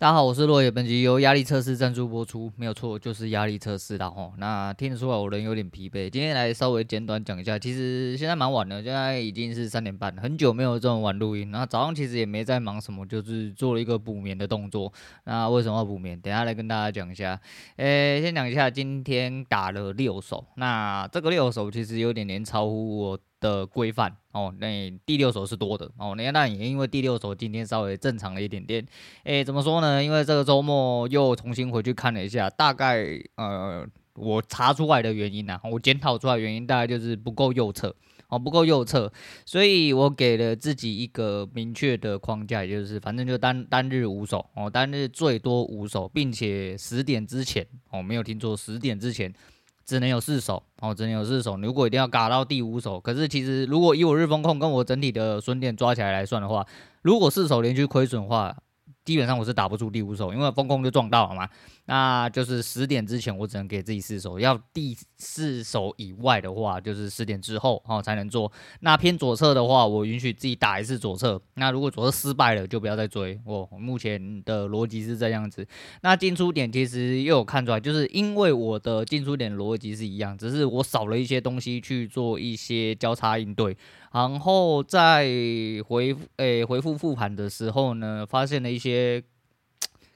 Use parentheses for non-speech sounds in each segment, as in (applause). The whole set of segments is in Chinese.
大家好，我是落叶，本集由压力测试赞助播出，没有错，就是压力测试啦吼。那听得出来我人有点疲惫，今天来稍微简短讲一下。其实现在蛮晚了，现在已经是三点半，很久没有这么晚录音。那早上其实也没在忙什么，就是做了一个补眠的动作。那为什么要补眠？等下来跟大家讲一下。诶、先讲一下，今天打了六手，那这个六手其实有点点超乎我的规范哦，那第六手是多的哦，那那也因为第六手今天稍微正常了一点点，诶，怎么说呢？因为这个周末又重新回去看了一下，大概呃，我查出来的原因呢、我检讨出来原因大概就是不够右侧哦，不够右侧，所以我给了自己一个明确的框架，也就是反正就单单日五手哦，单日最多五手，并且十点之前哦，没有听错，十点之前。只能有四手哦，只能有四手。如果一定要嘎到第五手，可是其实如果以我日风控跟我整体的损点抓起来来算的话，如果四手连续亏损的话。基本上我是打不出第五手，因为风控就撞到了嘛。那就是十点之前我只能给自己四手，要第四手以外的话，就是十点之后哦才能做。那偏左侧的话，我允许自己打一次左侧。那如果左侧失败了，就不要再追。我目前的逻辑是这样子。那进出点其实又有看出来，就是因为我的进出点逻辑是一样，只是我少了一些东西去做一些交叉应对。然后在回诶、回复复盘的时候呢，发现了一些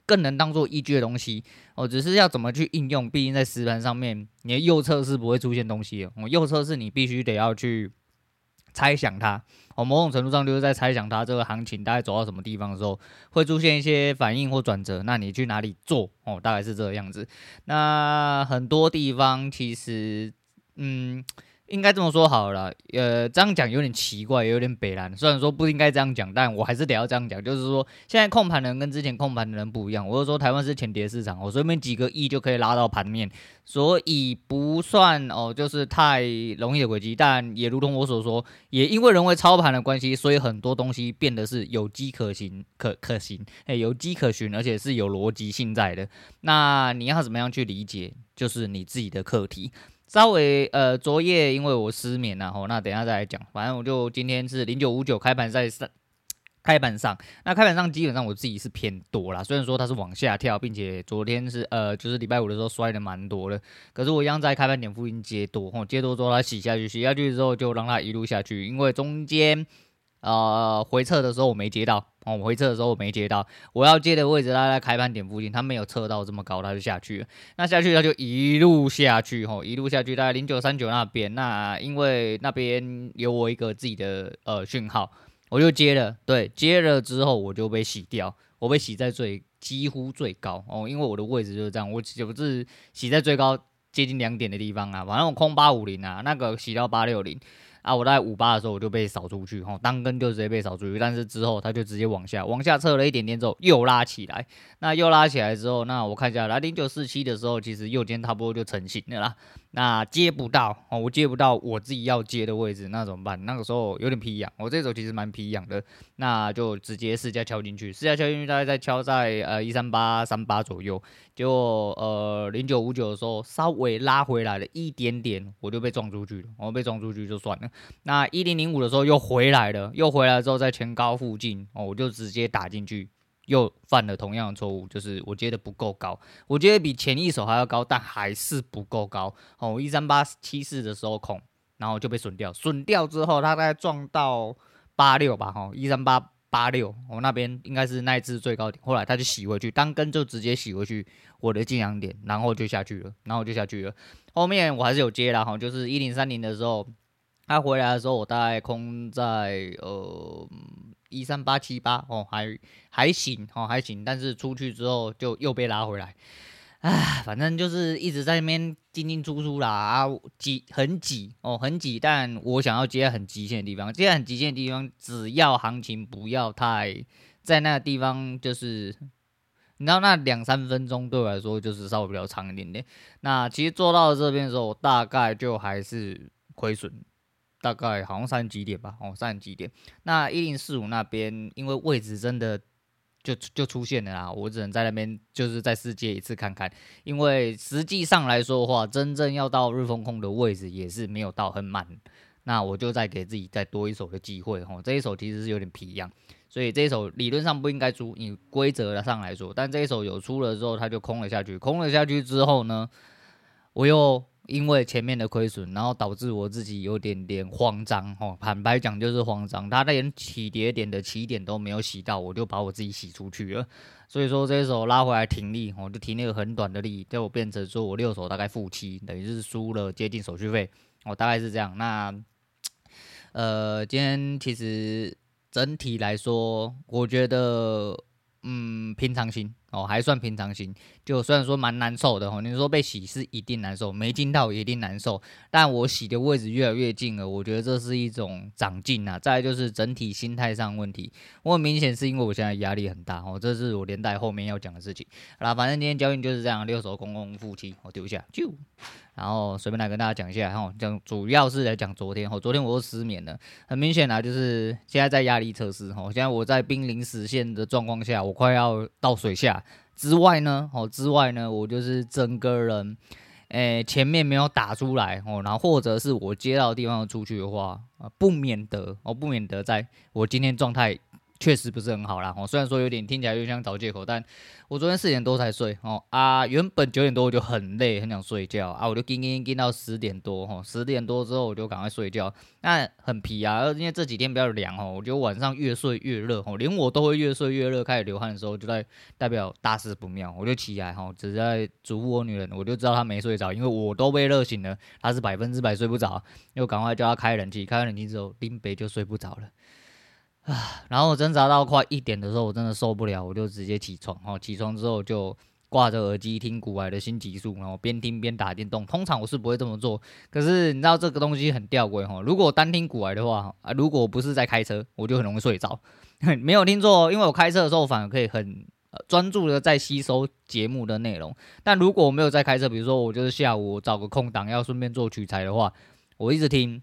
更能当做依据的东西哦，只是要怎么去应用。毕竟在实盘上面，你的右侧是不会出现东西的。哦，右侧是你必须得要去猜想它。哦，某种程度上就是在猜想它这个行情大概走到什么地方的时候会出现一些反应或转折。那你去哪里做？哦，大概是这个样子。那很多地方其实，嗯。应该这么说好了，呃，这样讲有点奇怪，有点北烂。虽然说不应该这样讲，但我还是得要这样讲。就是说，现在控盘的人跟之前控盘的人不一样。我是说，台湾是浅碟市场，我随便几个亿就可以拉到盘面，所以不算哦，就是太容易的轨迹。但也如同我所说，也因为人为操盘的关系，所以很多东西变得是有迹可循、可可行，哎，有迹可循，而且是有逻辑性在的。那你要怎么样去理解，就是你自己的课题。稍微呃，昨夜因为我失眠然后，那等下再来讲。反正我就今天是零九五九开盘在上，开盘上，那开盘上基本上我自己是偏多啦。虽然说它是往下跳，并且昨天是呃，就是礼拜五的时候摔的蛮多的，可是我一样在开盘点附近接多，吼，接多之后它洗下去，洗下去之后就让它一路下去，因为中间。呃，回撤的时候我没接到哦，回撤的时候我没接到，我要接的位置它在开盘点附近，它没有测到这么高，它就下去了。那下去它就一路下去吼，一路下去大概零九三九那边。那因为那边有我一个自己的呃讯号，我就接了。对，接了之后我就被洗掉，我被洗在最几乎最高哦，因为我的位置就是这样，我就是洗在最高接近两点的地方啊，反正我空八五零啊，那个洗到八六零。啊，我在五八的时候我就被扫出去，吼，单根就直接被扫出去，但是之后它就直接往下，往下测了一点点之后又拉起来，那又拉起来之后，那我看一下来零九四七的时候，其实右肩差不多就成型的啦。那接不到哦，我接不到我自己要接的位置，那怎么办？那个时候有点皮痒，我这手其实蛮皮痒的，那就直接试驾敲进去，试驾敲进去大概在敲在呃一三八三八左右，结果呃零九五九的时候稍微拉回来了一点点，我就被撞出去了，我被撞出去就算了。那一零零五的时候又回来了，又回来之后在前高附近哦，我就直接打进去。又犯了同样的错误，就是我接的不够高，我觉得比前一手还要高，但还是不够高。哦，一三八七四的时候空，然后就被损掉，损掉之后，它大概撞到八六吧，哈，一三八八六，我那边应该是那一支最高点，后来它就洗回去，当根就直接洗回去我的进场点，然后就下去了，然后就下去了。后面我还是有接了，哈，就是一零三零的时候，它回来的时候，我大概空在呃。一三八七八哦，还还行哦，还行，但是出去之后就又被拉回来，唉，反正就是一直在那边进进出出啦，啊，挤很挤哦，很挤。但我想要接很极限的地方，接很极限的地方，只要行情不要太在那个地方，就是你知道那两三分钟对我来说就是稍微比较长一点点。那其实做到这边的时候，我大概就还是亏损。大概好像三十几点吧，哦，三十几点。那一零四五那边，因为位置真的就就出现了啦，我只能在那边就是再试接一次看看。因为实际上来说的话，真正要到日风控的位置也是没有到很满。那我就再给自己再多一手的机会，吼，这一手其实是有点皮痒。所以这一手理论上不应该出，你规则上来说，但这一手有出了之后，它就空了下去，空了下去之后呢，我又。因为前面的亏损，然后导致我自己有点点慌张，哦，坦白讲就是慌张，他连起跌点的起点都没有洗到，我就把我自己洗出去了。所以说这一手拉回来停利，我就停那个很短的利，就变成说我六手大概负七，等于是输了接近手续费，我，大概是这样。那，呃，今天其实整体来说，我觉得，嗯，平常心。哦，还算平常心，就虽然说蛮难受的哦。你说被洗是一定难受，没进到也一定难受。但我洗的位置越来越近了，我觉得这是一种长进啊。再来就是整体心态上问题，我很明显是因为我现在压力很大哦，这是我连带后面要讲的事情。好啦，反正今天交易就是这样，六手空空负七，我丢下就，然后随便来跟大家讲一下哈，讲主要是来讲昨天哦，昨天我又失眠了，很明显啊，就是现在在压力测试哦，现在我在濒临死线的状况下，我快要到水下。之外呢，哦，之外呢，我就是整个人，诶、前面没有打出来哦，然后或者是我接到的地方出去的话，啊，不免得，哦，不免得在我今天状态。确实不是很好啦，哦，虽然说有点听起来又像找借口，但我昨天四点多才睡，哦啊，原本九点多我就很累，很想睡觉啊，我就盯盯盯到十点多，哦，十点多之后我就赶快睡觉，那很皮啊，因为这几天比较凉哦，我觉得晚上越睡越热，哦，连我都会越睡越热，开始流汗的时候就在代表大事不妙，我就起来，哈，只在嘱咐我女人，我就知道她没睡着，因为我都被热醒了，她是百分之百睡不着，又赶快叫她开冷气，开完冷气之后林北就睡不着了。啊，(sighs) 然后挣扎到快一点的时候，我真的受不了，我就直接起床。哦，起床之后就挂着耳机听股癌的新集数，然后边听边打电动。通常我是不会这么做，可是你知道这个东西很吊诡哈。如果单听股癌的话，啊，如果不是在开车，我就很容易睡着。(laughs) 没有听错，因为我开车的时候反而可以很专注的在吸收节目的内容。但如果我没有在开车，比如说我就是下午找个空档要顺便做取材的话，我一直听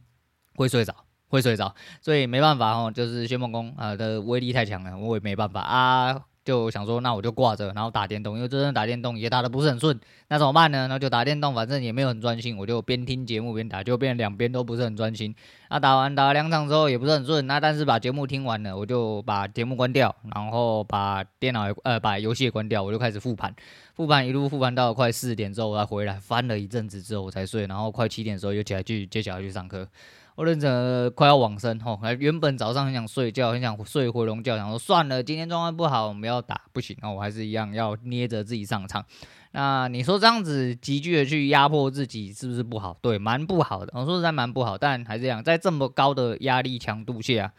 会睡着。会睡着，所以没办法哦，就是迅猛攻啊的威力太强了，我也没办法啊，就想说那我就挂着，然后打电动，因为真正打电动也打得不是很顺，那怎么办呢？那就打电动，反正也没有很专心，我就边听节目边打，就变两边都不是很专心。那打完打了两场之后也不是很顺，那但是把节目听完了，我就把节目关掉，然后把电脑呃把游戏也关掉，我就开始复盘，复盘一路复盘到快四点之后我才回来，翻了一阵子之后我才睡，然后快七点的时候又起来去接小孩去上课。我认真快要往生吼，原本早上很想睡觉，很想睡回笼觉，想说算了，今天状况不好，我们要打不行，我还是一样要捏着自己上场。那你说这样子急剧的去压迫自己，是不是不好？对，蛮不好的。我说实在蛮不好，但还是这样，在这么高的压力强度下，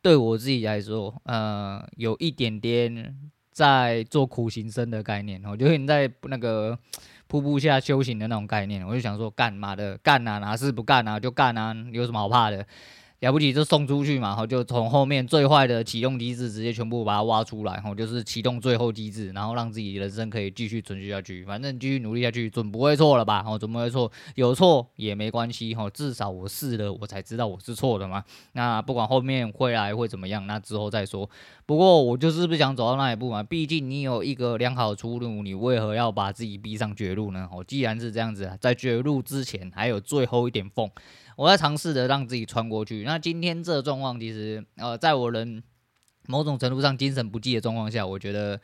对我自己来说，呃，有一点点在做苦行僧的概念，我觉得你在那个。(tsk) 瀑布下修行的那种概念，我就想说，干嘛的干啊，哪事不干啊，就干啊，有什么好怕的？了不起就送出去嘛，然后就从后面最坏的启动机制直接全部把它挖出来，然后就是启动最后机制，然后让自己人生可以继续存续下去。反正继续努力下去，准不会错了吧？哦，准不会错，有错也没关系，哈，至少我试了，我才知道我是错的嘛。那不管后面会来会怎么样，那之后再说。不过我就是不想走到那一步嘛，毕竟你有一个良好的出路，你为何要把自己逼上绝路呢？哦，既然是这样子，在绝路之前还有最后一点缝。我在尝试着让自己穿过去。那今天这状况，其实呃，在我人某种程度上精神不济的状况下，我觉得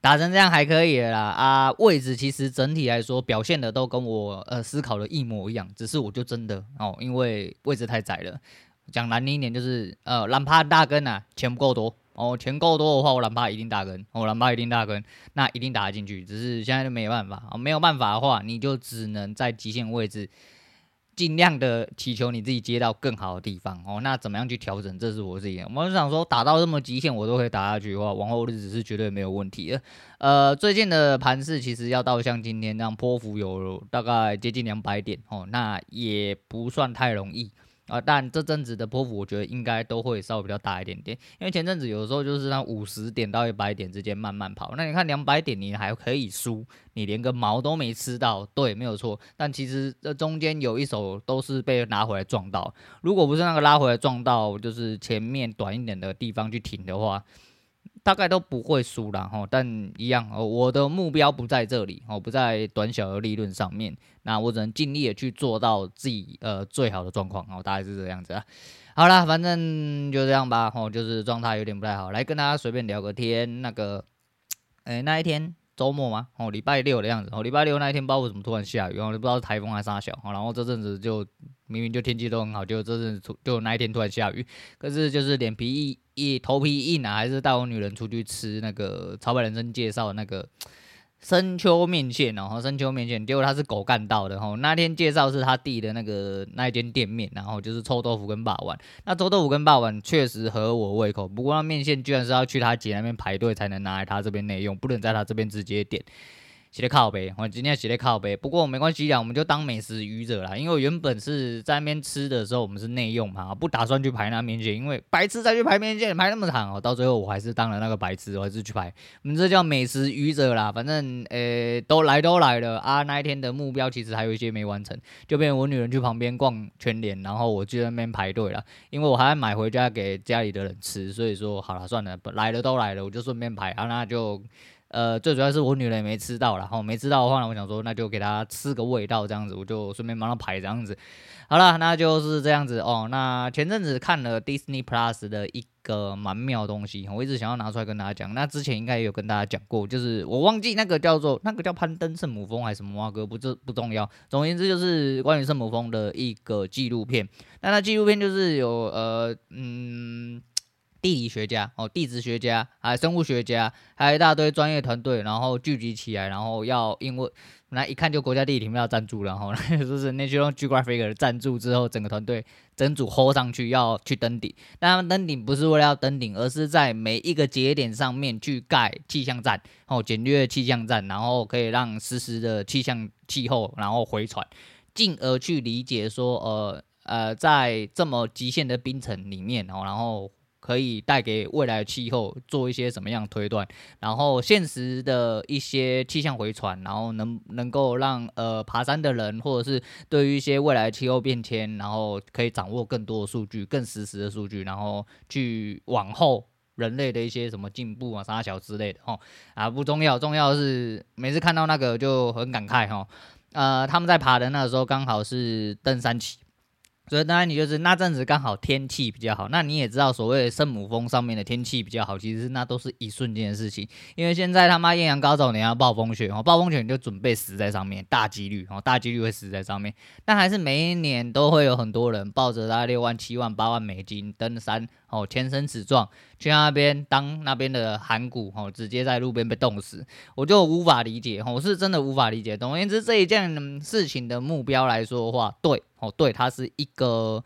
打成这样还可以啦。啊，位置其实整体来说表现的都跟我呃思考的一模一样，只是我就真的哦，因为位置太窄了。讲难听一点就是呃，蓝趴大根啊，钱不够多哦，钱够多的话，我蓝趴一定大根，我蓝趴一定大根，那一定打得进去。只是现在就没有办法哦，没有办法的话，你就只能在极限位置。尽量的祈求你自己接到更好的地方哦，那怎么样去调整？这是我自己。我就想说，打到这么极限，我都可以打下去的话，往后日子是绝对没有问题的。呃，最近的盘势其实要到像今天这样波幅有大概接近两百点哦，那也不算太容易。啊，但这阵子的波幅，我觉得应该都会稍微比较大一点点，因为前阵子有时候就是那五十点到一百点之间慢慢跑。那你看两百点，你还可以输，你连个毛都没吃到，对，没有错。但其实这中间有一手都是被拿回来撞到，如果不是那个拉回来撞到，就是前面短一点的地方去停的话。大概都不会输啦，哈，但一样哦，我的目标不在这里哦，不在短小的利润上面，那我只能尽力的去做到自己呃最好的状况哦，大概是这样子啊。好啦，反正就这样吧。哦，就是状态有点不太好，来跟大家随便聊个天。那个，(tsk) 哎、那一天周末嘛，哦，礼拜六的样子。哦，礼拜六那一天，不知道为什么突然下雨，然后不知道是台风还是啥小。哦，然后这阵子就明明就天气都很好，就这阵就那一天突然下雨。可是就是脸皮一一头皮硬啊，还是带我女人出去吃那个潮百人生介绍那个。深秋面线，然后深秋面线，结果他是狗干到的然后。那天介绍是他弟的那个那一间店面，然后就是臭豆腐跟霸王。那臭豆腐跟霸王确实合我胃口，不过那面线居然是要去他姐那边排队才能拿来他这边内用，不能在他这边直接点。写的靠背，我今天写的靠背，不过没关系啦，我们就当美食愚者啦。因为原本是在那边吃的时候，我们是内用嘛，不打算去排那面线，因为白痴再去排面线，排那么长哦，到最后我还是当了那个白痴，我还是去排。我们这叫美食愚者啦，反正呃、都来都来了啊。那一天的目标其实还有一些没完成，就变成我女人去旁边逛全联，然后我就在那边排队了，因为我还要买回家给家里的人吃，所以说好了算了，来了都来了，我就顺便排啊，那就。呃，最主要是我女人也没吃到，然后没吃到的话呢，我想说那就给她吃个味道，这样子我就顺便帮她排这样子。好了，那就是这样子哦。那前阵子看了 Disney Plus 的一个蛮妙的东西，我一直想要拿出来跟大家讲。那之前应该也有跟大家讲过，就是我忘记那个叫做那个叫攀登圣母峰还是什么歌，不这不重要。总而言之，就是关于圣母峰的一个纪录片。那那纪录片就是有呃嗯。地理学家哦，地质学家，还有生物学家，还有一大堆专业团队，然后聚集起来，然后要因为那一看就国家地理频道赞助，然后就是 National Geographic 赞助之后，整个团队整组 hold 上去要去登顶。但他们登顶不是为了要登顶，而是在每一个节点上面去盖气象站哦，简略气象站，然后可以让实时的气象气候然后回传，进而去理解说呃呃，在这么极限的冰层里面哦，然后。可以带给未来的气候做一些什么样的推断，然后现实的一些气象回传，然后能能够让呃爬山的人，或者是对于一些未来气候变迁，然后可以掌握更多的数据，更实时的数据，然后去往后人类的一些什么进步啊、啥小之类的哦啊不重要，重要的是每次看到那个就很感慨哈，呃他们在爬的那个时候刚好是登山期。所以当然你就是那阵子刚好天气比较好，那你也知道所谓的圣母峰上面的天气比较好，其实那都是一瞬间的事情。因为现在他妈艳阳高照，你要暴风雪哦，暴风雪你就准备死在上面，大几率哦，大几率会死在上面。但还是每一年都会有很多人抱着大概六万、七万、八万美金登山哦，全身死状去那边当那边的寒骨哦，直接在路边被冻死，我就无法理解哦，我是真的无法理解。总而言之，这一件事情的目标来说的话，对。哦，对，它是一个，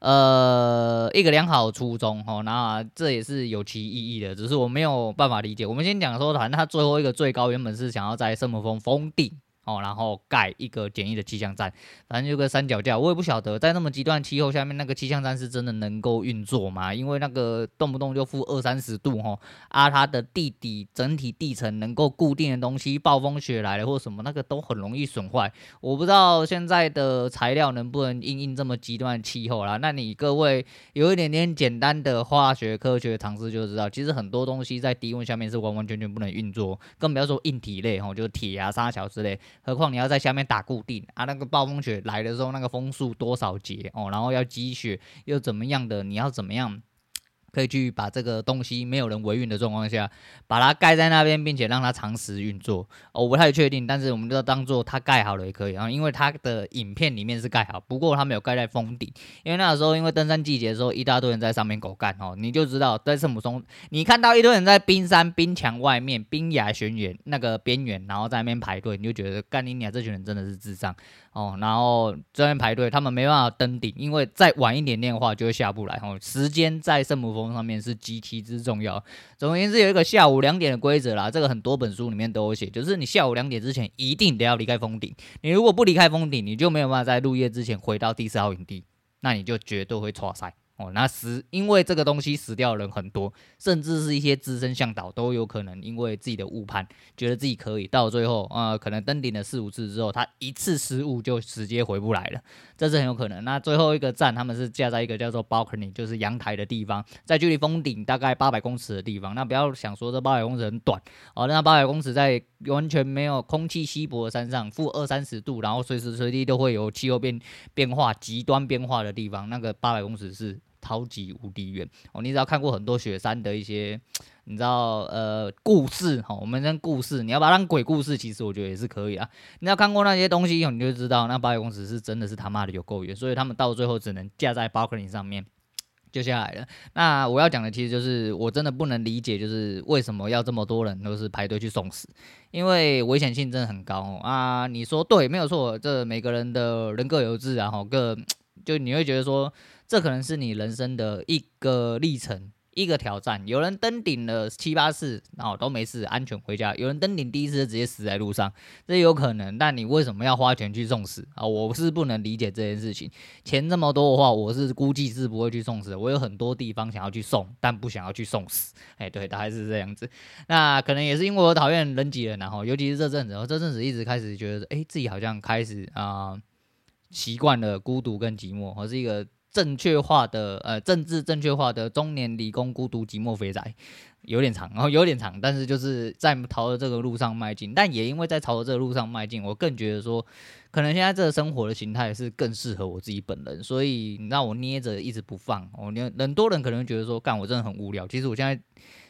呃，一个良好的初衷，哦，那这也是有其意义的，只是我没有办法理解。我们先讲说，反正它最后一个最高原本是想要在圣母峰峰顶。哦，然后盖一个简易的气象站，反正就个三脚架，我也不晓得在那么极端气候下面，那个气象站是真的能够运作吗？因为那个动不动就负二三十度，吼，啊，它的地底整体地层能够固定的东西，暴风雪来了或什么，那个都很容易损坏。我不知道现在的材料能不能应应这么极端的气候啦。那你各位有一点点简单的化学科学常识就知道，其实很多东西在低温下面是完完全全不能运作，更不要说硬体类，吼，就是铁啊、沙桥之类。何况你要在下面打固定啊，那个暴风雪来的时候，那个风速多少节哦，然后要积雪又怎么样的，你要怎么样？可以去把这个东西没有人维运的状况下，把它盖在那边，并且让它长时运作。我不太确定，但是我们就当做它盖好了也可以啊。因为它的影片里面是盖好，不过它没有盖在峰顶，因为那个时候因为登山季节的时候，一大堆人在上面狗干哦，你就知道在圣母峰，你看到一堆人在冰山冰墙外面、冰崖悬崖那个边缘，然后在那边排队，你就觉得干你娘，这群人真的是智障。哦，然后这边排队，他们没办法登顶，因为再晚一点点的话就会下不来。哦，时间在圣母峰上面是极其之重要。总而言之，有一个下午两点的规则啦，这个很多本书里面都有写，就是你下午两点之前一定得要离开峰顶。你如果不离开峰顶，你就没有办法在入夜之前回到第四号营地，那你就绝对会错赛。哦，那死，因为这个东西死掉的人很多，甚至是一些资深向导都有可能因为自己的误判，觉得自己可以，到最后，呃，可能登顶了四五次之后，他一次失误就直接回不来了，这是很有可能。那最后一个站，他们是架在一个叫做 balcony，就是阳台的地方，在距离峰顶大概八百公尺的地方。那不要想说这八百公尺很短哦，那八百公尺在完全没有空气稀薄的山上，负二三十度，然后随时随地都会有气候变变化、极端变化的地方，那个八百公尺是。超级无敌远哦。你只要看过很多雪山的一些，(tsk) 你知道呃故事哈，我们讲故事，你要把它当鬼故事，其实我觉得也是可以啊。你要看过那些东西以后，你就知道那八百公尺是真的是他妈的有够远，所以他们到最后只能架在 balcony 上面。(tsk) 就下来了。那我要讲的其实就是，我真的不能理解，就是为什么要这么多人都是排队去送死，因为危险性真的很高哦。啊，你说对，没有错，这每个人的人各有志啊，哈，各就你会觉得说，这可能是你人生的一个历程。一个挑战，有人登顶了七八次，然后都没事，安全回家；有人登顶第一次就直接死在路上，这有可能。但你为什么要花钱去送死啊？我是不能理解这件事情。钱这么多的话，我是估计是不会去送死的。我有很多地方想要去送，但不想要去送死。哎，对，大概是这样子。那可能也是因为我讨厌人挤人，然后尤其是这阵子，这阵子一直开始觉得，哎，自己好像开始啊、习惯了孤独跟寂寞，我是一个。正确化的呃，政治正确化的中年理工孤独寂寞肥宅，有点长，然后有点长，但是就是在朝着这个路上迈进。但也因为在朝着这个路上迈进，我更觉得说，可能现在这个生活的形态是更适合我自己本人，所以你让我捏着一直不放。哦，你很多人可能觉得说，干我真的很无聊。其实我现在。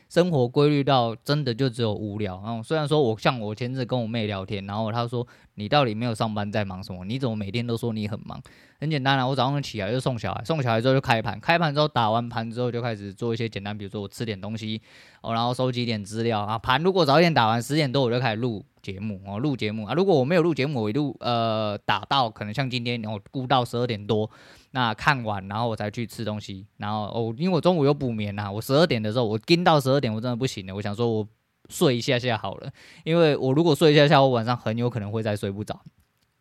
生活规律到真的就只有无聊。然后虽然说我像我前阵跟我妹聊天，然后她说，你到底没有上班在忙什么？你怎么每天都说你很忙？很简单啊，我早上起来就送小孩，送小孩之后就开盘，开盘之后打完盘之后就开始做一些简单，比如说我吃点东西哦，然后收集点资料啊。盘如果早一点打完十点多我就开始录节目哦，录节目啊。如果我没有录节目，我一路呃打到可能像今天然后估到十二点多。那看完，然后我才去吃东西，然后哦，因为我中午有补眠呐，我十二点的时候我盯到十二点，我真的不行了，我想说我睡一下下好了，因为我如果睡一下下，我晚上很有可能会再睡不着。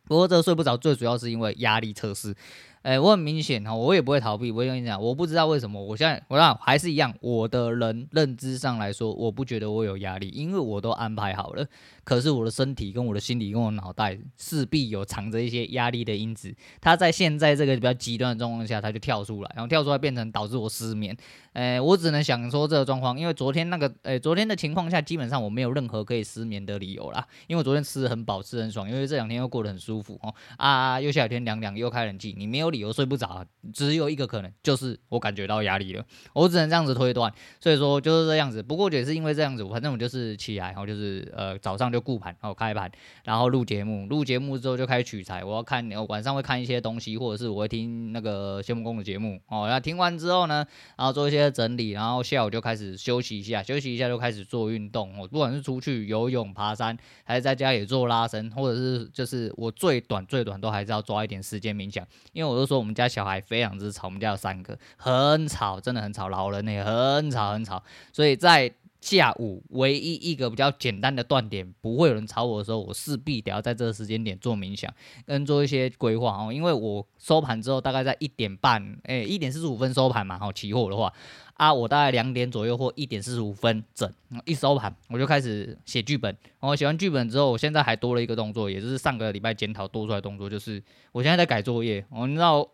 不过这个睡不着，最主要是因为压力测试。哎，我很明显哈，我也不会逃避。我跟你讲，我不知道为什么，我现在我讲还是一样，我的人认知上来说，我不觉得我有压力，因为我都安排好了。可是我的身体跟我的心理跟我脑袋势必有藏着一些压力的因子，它在现在这个比较极端的状况下，它就跳出来，然后跳出来变成导致我失眠。哎，我只能想说这个状况，因为昨天那个，哎，昨天的情况下，基本上我没有任何可以失眠的理由啦，因为昨天吃得很饱，吃得很爽，因为这两天又过得很舒服哦。啊，又下雨天凉凉，又开冷气，你没有理由睡不着，只有一个可能，就是我感觉到压力了。我只能这样子推断，所以说就是这样子。不过也是因为这样子，反正我就是起来，然后就是呃早上就顾盘，然后开盘，然后录节目，录节目之后就开始取材。我要看，我晚上会看一些东西，或者是我会听那个谢孟恭的节目哦。那听完之后呢，然后做一些整理，然后下午就开始休息一下，休息一下就开始做运动。我不管是出去游泳、爬山，还是在家里做拉伸，或者是就是我最短最短都还是要抓一点时间冥想，因为我都说我们家。小孩非常之吵，我们家有三个，很吵，真的很吵，老人也很吵很吵，所以在下午唯一一个比较简单的断点，不会有人吵我的时候，我势必得要在这个时间点做冥想，跟做一些规划哦。因为我收盘之后大概在一点半，哎，一点四十五分收盘嘛，好，期货的话啊，我大概两点左右或一点四十五分整一收盘，我就开始写剧本。然后写完剧本之后，我现在还多了一个动作，也就是上个礼拜检讨多出来动作，就是我现在在改作业。哦，你知道。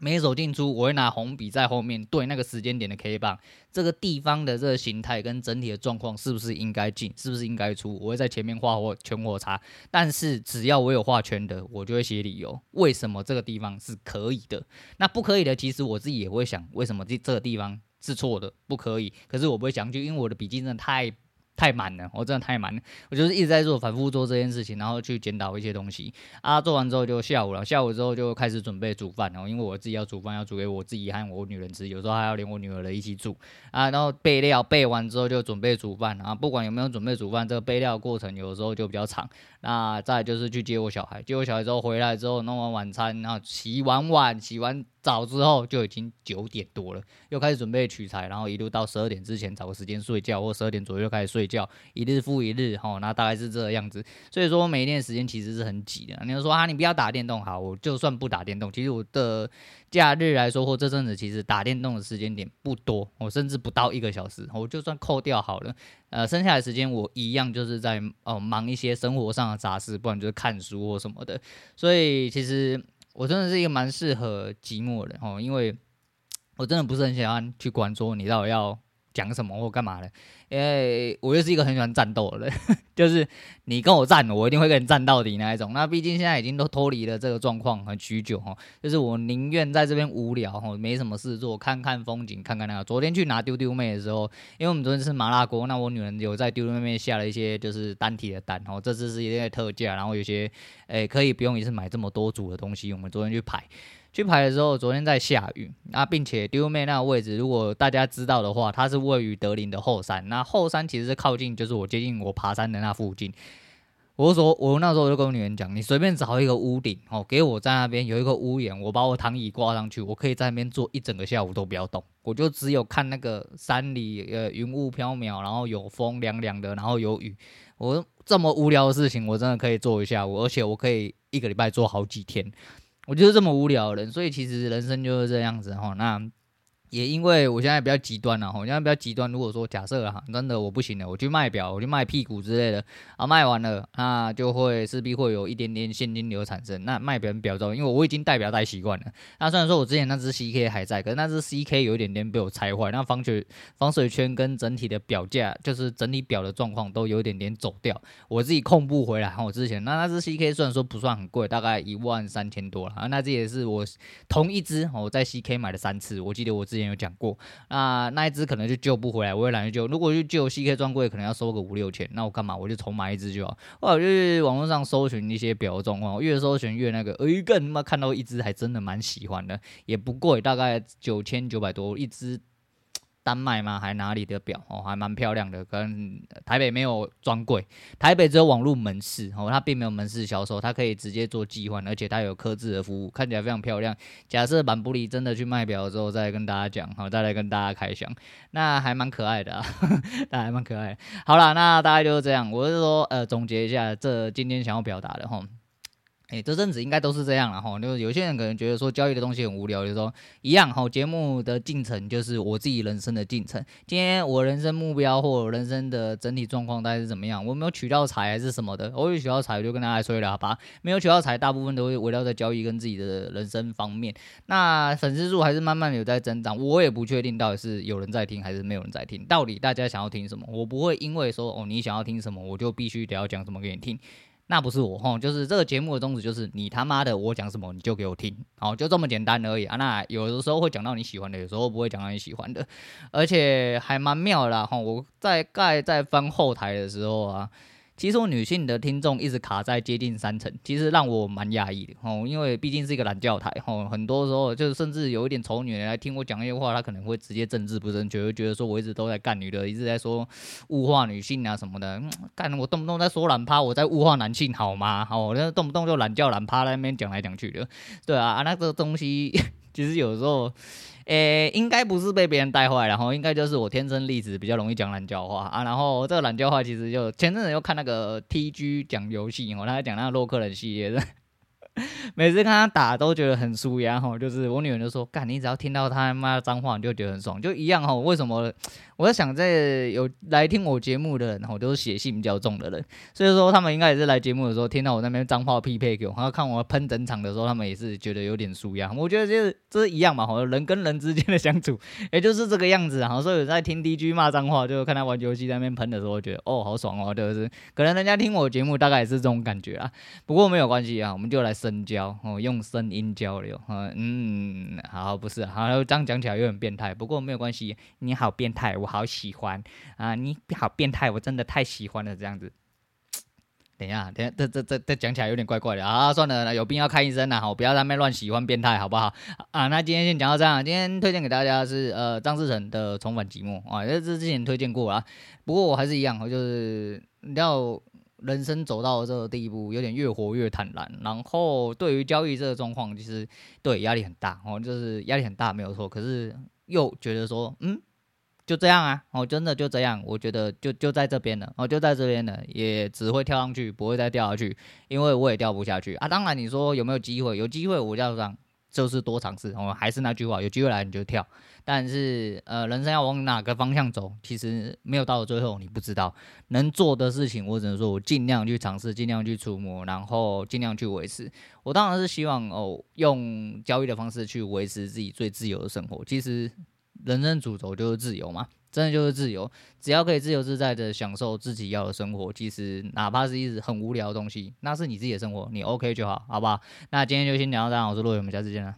每手进出，我会拿红笔在后面对那个时间点的 K 棒，这个地方的这个形态跟整体的状况是不是应该进，是不是应该出，我会在前面画或圈或叉。但是只要我有画圈的，我就会写理由，为什么这个地方是可以的。那不可以的，其实我自己也会想，为什么这这个地方是错的，不可以。可是我不会讲究，因为我的笔记真的太。太满了，我真的太满了。我就是一直在做，反复做这件事情，然后去检讨一些东西啊。做完之后就下午了，下午之后就开始准备煮饭。然后因为我自己要煮饭，要煮给我自己和我女人吃，有时候还要连我女儿的一起煮啊。然后备料备完之后就准备煮饭啊。不管有没有准备煮饭，这个备料过程有时候就比较长。那再就是去接我小孩，接我小孩之后回来之后弄完晚餐，然后洗完碗，洗完。早之后就已经九点多了，又开始准备取材，然后一路到十二点之前找个时间睡觉，或十二点左右开始睡觉，一日复一日，吼，那大概是这个样子。所以说每一天的时间其实是很挤的。你要说啊，你不要打电动，好，我就算不打电动，其实我的假日来说或这阵子其实打电动的时间点不多，我甚至不到一个小时，我就算扣掉好了，呃，剩下的时间我一样就是在哦忙一些生活上的杂事，不然就是看书或什么的。所以其实。我真的是一个蛮适合寂寞的哦，因为我真的不是很喜欢去管说你到底要讲什么或干嘛的，因为我又是一个很喜欢战斗的人，(laughs) 就是你跟我战，我一定会跟你战到底那一种。那毕竟现在已经都脱离了这个状况很许久哈，就是我宁愿在这边无聊哈，没什么事做，看看风景，看看那个。昨天去拿丢丢妹的时候，因为我们昨天是麻辣锅，那我女人有在丢丢妹妹下了一些就是单体的单哦，这次是一些特价，然后有些诶、可以不用一次买这么多组的东西，我们昨天去排。去排的时候，昨天在下雨，那并且丢妹那个位置，如果大家知道的话，它是位于德林的后山。那后山其实是靠近，就是我接近我爬山的那附近。我说，我那时候就跟女人讲，你随便找一个屋顶哦，给我在那边有一个屋檐，我把我躺椅挂上去，我可以在那边坐一整个下午都不要动，我就只有看那个山里呃云雾飘渺，然后有风凉凉的，然后有雨。我这么无聊的事情，我真的可以做一下午，而且我可以一个礼拜做好几天。我就是这么无聊的人，所以其实人生就是这样子哈。那。也因为我现在比较极端了，我现在比较极端。如果说假设哈，真的我不行了，我去卖表，我去卖屁股之类的啊，卖完了，那就会势必会有一点点现金流产生。那卖表表之后，因为我已经戴表戴习惯了。那虽然说我之前那只 CK 还在，可是那只 CK 有一点点被我拆坏，那防水防水圈跟整体的表架，就是整体表的状况都有一点点走掉。我自己控不回来。我之前那那只 CK 虽然说不算很贵，大概一万三千多了啊，那这也是我同一只我在 CK 买了三次，我记得我自己前。有讲过，那那一只可能就救不回来，我也懒得救。如果去救 CK 专柜，可能要收个五六千，那我干嘛？我就重买一只就好。后来我就去网络上搜寻一些表的状况，越搜寻越那个，哎，更他妈看到一只还真的蛮喜欢的，也不贵，大概九千九百多一只。丹麦吗？还哪里的表哦，还蛮漂亮的。跟台北没有专柜，台北只有网络门市哦，它并没有门市销售，它可以直接做寄换，而且它有刻字的服务，看起来非常漂亮。假设板布里真的去卖表的时候，再跟大家讲，好，再来跟大家开箱，那还蛮可爱的，啊，(laughs) 那还蛮可爱。好了，那大概就是这样。我是说，呃，总结一下这今天想要表达的哈。诶、这阵子应该都是这样了哈，就是有些人可能觉得说交易的东西很无聊，就说一样哈。节目的进程就是我自己人生的进程。今天我人生目标或人生的整体状况大概是怎么样？我没有取到财还是什么的？我有取到财，我就跟大家说了吧。没有取到财，大部分都会围绕在交易跟自己的人生方面。那粉丝数还是慢慢有在增长，我也不确定到底是有人在听还是没有人在听。到底大家想要听什么？我不会因为说哦你想要听什么，我就必须得要讲什么给你听。那不是我吼，就是这个节目的宗旨，就是你他妈的我讲什么你就给我听，好，就这么简单而已啊。那有的时候会讲到你喜欢的，有时候不会讲到你喜欢的，而且还蛮妙的啦吼。我在盖在翻后台的时候啊。其实我女性的听众一直卡在接近三成，其实让我蛮讶异的哦，因为毕竟是一个懒教台哦，很多时候就是甚至有一点丑女人来听我讲一些话，她可能会直接政治不正确，会觉得说我一直都在干女的，一直在说物化女性啊什么的，干、我动不动在说懒趴，我在物化男性好吗？好，那动不动就懒教懒趴在那边讲来讲去的，对啊，那个东西 (laughs) 其实有时候。诶、应该不是被别人带坏，然后应该就是我天生丽质比较容易讲懒教话啊。然后这个懒教话其实就前阵子又看那个 TG 讲游戏哦，他讲那个洛克人系列的。(laughs) 每次看他打都觉得很舒压哈，就是我女人就说：“干，你只要听到他妈脏话，你就觉得很爽，就一样哈。”为什么？我在想，这有来听我节目的人哈，都是血性比较重的人，所以说他们应该也是来节目的时候听到我那边脏话匹配给我，然后看我喷整场的时候，他们也是觉得有点舒压。我觉得就是这是一样嘛，哈，人跟人之间的相处，也就是这个样子。然后所以有在听 DG 骂脏话，就看他玩游戏在那边喷的时候，觉得哦，好爽哦，就是可能人家听我节目大概也是这种感觉啊。不过没有关系啊，我们就来深交。哦，用声音交流，嗯，好，不是，好，这样讲起来有点变态，不过没有关系，你好变态，我好喜欢啊，你好变态，我真的太喜欢了，这样子。(tsk) 等一下，等下，这这这这讲起来有点怪怪的啊，算了，有病要看医生呐，好，不要在那边乱喜欢变态，好不好？啊，那今天先讲到这样，今天推荐给大家是呃张志成的《重返寂寞》啊，这之前推荐过啊，不过我还是一样，就是你要。人生走到这个地步，有点越活越坦然。然后对于交易这个状况，其实对压力很大哦，就是压力很大没有错。可是又觉得说，嗯，就这样啊，哦，真的就这样。我觉得就就在这边了，哦，就在这边了，也只会跳上去，不会再掉下去，因为我也掉不下去啊。当然你说有没有机会？有机会我就这样。就是多尝试，我还是那句话，有机会来你就跳。但是，呃，人生要往哪个方向走，其实没有到了最后你不知道。能做的事情，我只能说我尽量去尝试，尽量去触摸，然后尽量去维持。我当然是希望哦，用交易的方式去维持自己最自由的生活。其实，人生主轴就是自由嘛。真的就是自由。只要可以自由自在的享受自己要的生活，其实哪怕是一直很无聊的东西，那是你自己的生活，你 OK 就好，好不好？那今天就先聊到这，我是洛伟，我们下次见了。